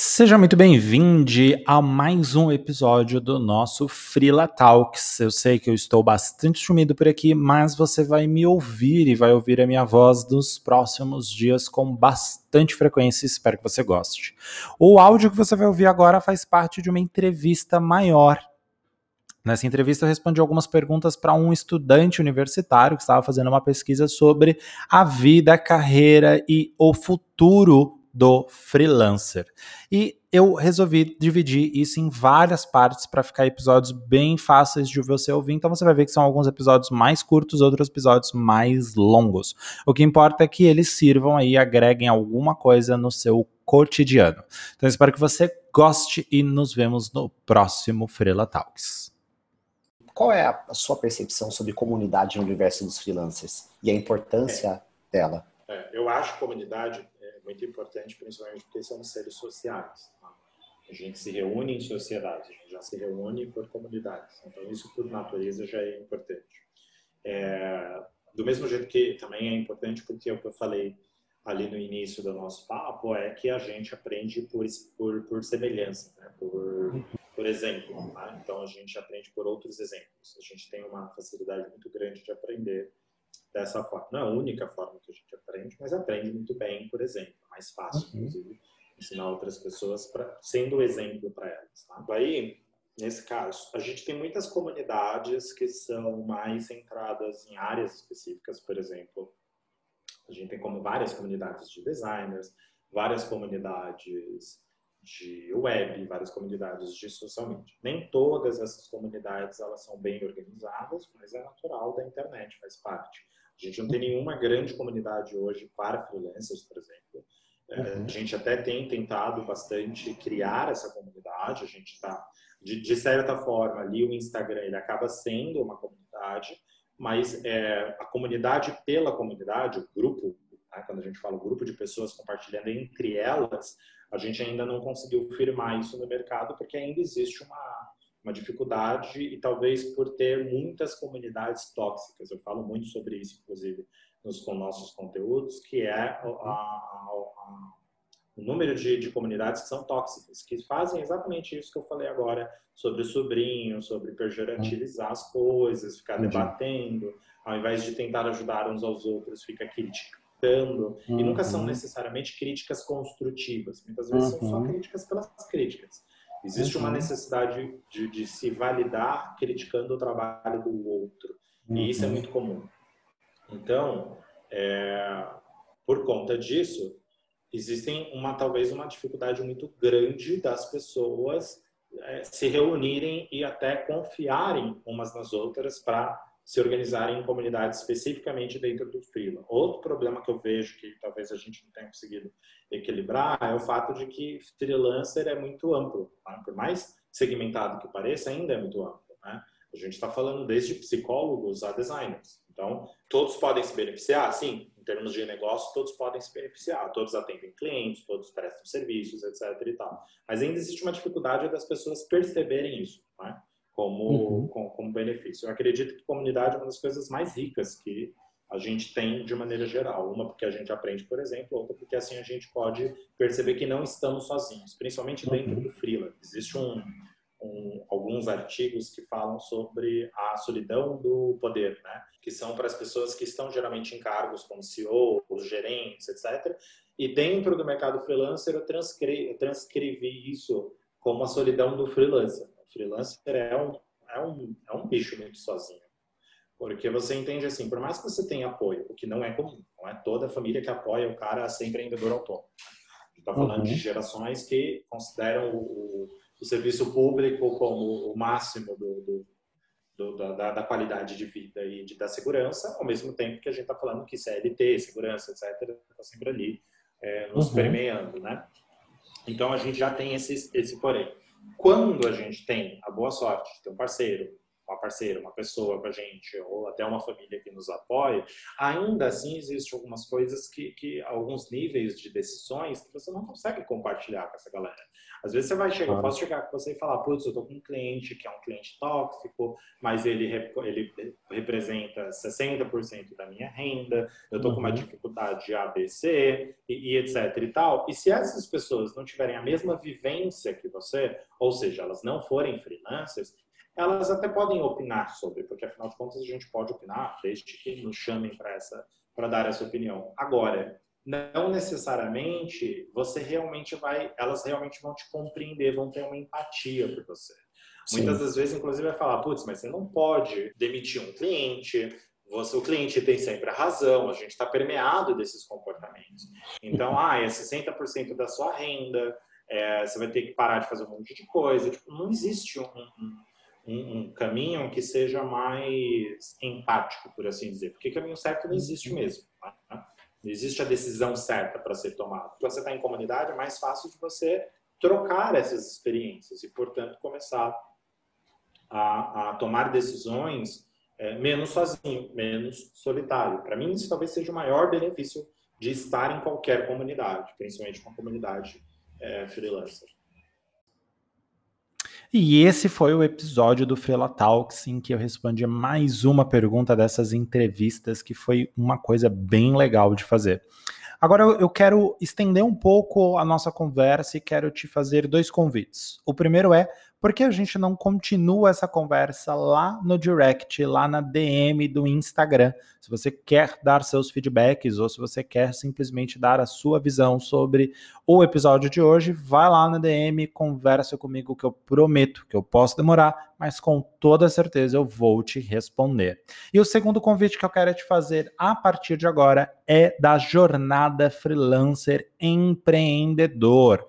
Seja muito bem-vindo a mais um episódio do nosso Freela Talks. Eu sei que eu estou bastante sumido por aqui, mas você vai me ouvir e vai ouvir a minha voz nos próximos dias com bastante frequência. Espero que você goste. O áudio que você vai ouvir agora faz parte de uma entrevista maior. Nessa entrevista eu respondi algumas perguntas para um estudante universitário que estava fazendo uma pesquisa sobre a vida, a carreira e o futuro do freelancer. E eu resolvi dividir isso em várias partes para ficar episódios bem fáceis de você ouvir. Então você vai ver que são alguns episódios mais curtos, outros episódios mais longos. O que importa é que eles sirvam aí, agreguem alguma coisa no seu cotidiano. Então espero que você goste e nos vemos no próximo Freela Talks. Qual é a sua percepção sobre comunidade no universo dos freelancers e a importância é. dela? É, eu acho comunidade muito importante, principalmente porque somos seres sociais. Tá? A gente se reúne em sociedade, a gente já se reúne por comunidades. Então, isso, por natureza, já é importante. É, do mesmo jeito que também é importante, porque é o que eu falei ali no início do nosso papo, é que a gente aprende por, por, por semelhança, né? por, por exemplo. Tá? Então, a gente aprende por outros exemplos. A gente tem uma facilidade muito grande de aprender dessa forma. Não é a única forma que a gente aprende, mas aprende muito bem, por exemplo. É mais fácil, uhum. inclusive, ensinar outras pessoas pra, sendo exemplo para elas. Tá? Aí, nesse caso, a gente tem muitas comunidades que são mais centradas em áreas específicas, por exemplo. A gente tem como várias comunidades de designers, várias comunidades de web, várias comunidades de social media. Nem todas essas comunidades elas são bem organizadas, mas é natural da internet, faz parte. A gente não tem nenhuma grande comunidade hoje para freelancers, por exemplo. É, uhum. A gente até tem tentado bastante criar essa comunidade. A gente está, de, de, certa forma, ali o Instagram ele acaba sendo uma comunidade, mas é, a comunidade pela comunidade, o grupo, né, quando a gente fala grupo de pessoas compartilhando entre elas, a gente ainda não conseguiu firmar isso no mercado porque ainda existe uma uma dificuldade e talvez por ter muitas comunidades tóxicas. Eu falo muito sobre isso, inclusive, nos com nossos conteúdos, que é a, a, a, o número de, de, comunidades que são tóxicas, que fazem exatamente isso que eu falei agora sobre sobrinho, sobre pejorativizar as coisas, ficar Entendi. debatendo, ao invés de tentar ajudar uns aos outros, fica criticando. Uhum. E nunca são uhum. necessariamente críticas construtivas. Muitas vezes uhum. são só uhum. críticas pelas críticas. Existe uhum. uma necessidade de, de, se validar criticando o trabalho do outro. E isso é uhum. muito comum. Então, é, por conta disso, existem uma talvez uma dificuldade muito grande das pessoas é, se reunirem e até confiarem umas nas outras para se organizarem em comunidades especificamente dentro do freela. Outro problema que eu vejo que talvez a gente não tenha conseguido equilibrar é o fato de que freelancer é muito amplo. Tá? Por mais segmentado que pareça, ainda é muito amplo. Né? A gente está falando desde psicólogos a designers. Então, todos podem se beneficiar? Sim, em termos de negócio, todos podem se beneficiar. Todos atendem clientes, todos prestam serviços, etc. E tal. Mas ainda existe uma dificuldade das pessoas perceberem isso. Né? Como, uhum. como, como, benefício. Eu acredito que comunidade é uma das coisas mais ricas que a gente tem de maneira geral. Uma porque a gente aprende, por exemplo, outra porque assim a gente pode perceber que não estamos sozinhos, principalmente dentro uhum. do freela. Existe um, um, alguns artigos que falam sobre a solidão do poder, né? que são para as pessoas que estão geralmente em cargos como CEO, gerentes, etc. E dentro do mercado freelancer eu transcrevi, eu transcrevi isso como a solidão do freelancer freelancer é um, é um, é um bicho muito sozinho. Porque você entende assim, por mais que você tenha apoio, o que não é comum, não é toda a família que apoia o cara a ser empreendedor autônomo. A gente está falando uhum. de gerações que consideram o, o, serviço público como o máximo do, do, do da, da, qualidade de vida e de, da segurança, ao mesmo tempo que a gente está falando que CLT, segurança, etc., está sempre ali é, nos uhum. permeando, né? Então a gente já tem esse, esse porém. Quando a gente tem a boa sorte de ter um parceiro, uma parceira, uma pessoa com a gente, ou até uma família que nos apoia, ainda assim existem algumas coisas que, que alguns níveis de decisões que você não consegue compartilhar com essa galera. Às vezes você vai chegar, eu posso chegar com você e falar, putz, eu tô com um cliente que é um cliente tóxico, mas ele, ele representa 60% da minha renda, eu tô uhum. com uma uhum. dificuldade ABC e, e etc e tal. E se essas pessoas não tiverem a mesma vivência que você, ou seja, elas não forem freelancers, elas até podem opinar sobre, porque afinal de contas a gente pode opinar, desde que nos chamem para essa para dar essa opinião. Agora, não necessariamente você realmente vai, elas realmente vão te compreender, vão ter uma empatia por você. Sim. Muitas das vezes, inclusive, vai falar, putz, mas você não pode demitir um cliente, você, o cliente tem sempre a razão, a gente está permeado desses comportamentos. Então, ah, é 60% da sua renda, é, você vai ter que parar de fazer um monte de coisa. Tipo, não existe um, um, um, caminho que seja mais empático, por assim dizer, porque caminho certo não existe mesmo. Né? Não existe a decisão certa para ser tomada. Quando você está em comunidade, é mais fácil de você trocar essas experiências e, portanto, começar a, a tomar decisões é, menos sozinho, menos solitário. Para mim, isso talvez seja o maior benefício de estar em qualquer comunidade, principalmente uma comunidade é, freelancer. E esse foi o episódio do Fela Talks em que eu respondi mais uma pergunta dessas entrevistas, que foi uma coisa bem legal de fazer. Agora eu quero estender um pouco a nossa conversa e quero te fazer dois convites. O primeiro é por que a gente não continua essa conversa lá no direct, lá na DM do Instagram? Se você quer dar seus feedbacks ou se você quer simplesmente dar a sua visão sobre o episódio de hoje, vai lá na DM, conversa comigo que eu prometo que eu posso demorar, mas com toda certeza eu vou te responder. E o segundo convite que eu quero te fazer a partir de agora é da jornada freelancer empreendedor.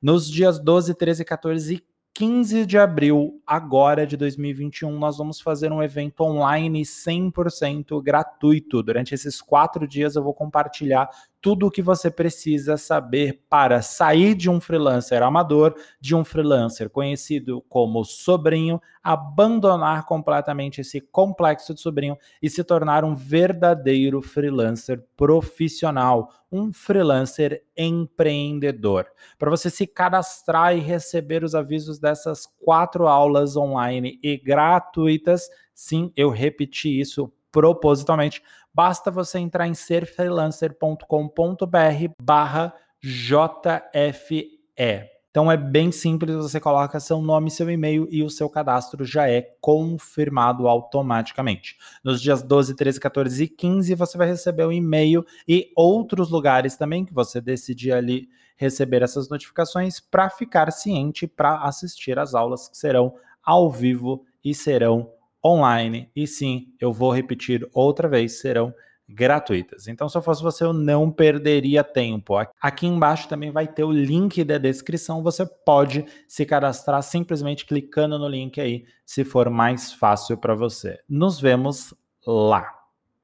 Nos dias 12, 13, 14 e 15 de abril, agora de 2021, nós vamos fazer um evento online 100% gratuito. Durante esses quatro dias, eu vou compartilhar tudo o que você precisa saber para sair de um freelancer amador, de um freelancer conhecido como sobrinho, abandonar completamente esse complexo de sobrinho e se tornar um verdadeiro freelancer profissional, um freelancer empreendedor. Para você se cadastrar e receber os avisos dessas quatro aulas online e gratuitas, sim, eu repeti isso propositalmente, basta você entrar em serfreelancer.com.br barra JFE. Então é bem simples, você coloca seu nome, seu e-mail e o seu cadastro já é confirmado automaticamente. Nos dias 12, 13, 14 e 15 você vai receber o um e-mail e outros lugares também que você decidir ali receber essas notificações para ficar ciente para assistir às aulas que serão ao vivo e serão online. E sim, eu vou repetir outra vez, serão gratuitas. Então, se eu fosse você, eu não perderia tempo. Aqui embaixo também vai ter o link da descrição. Você pode se cadastrar simplesmente clicando no link aí, se for mais fácil para você. Nos vemos lá.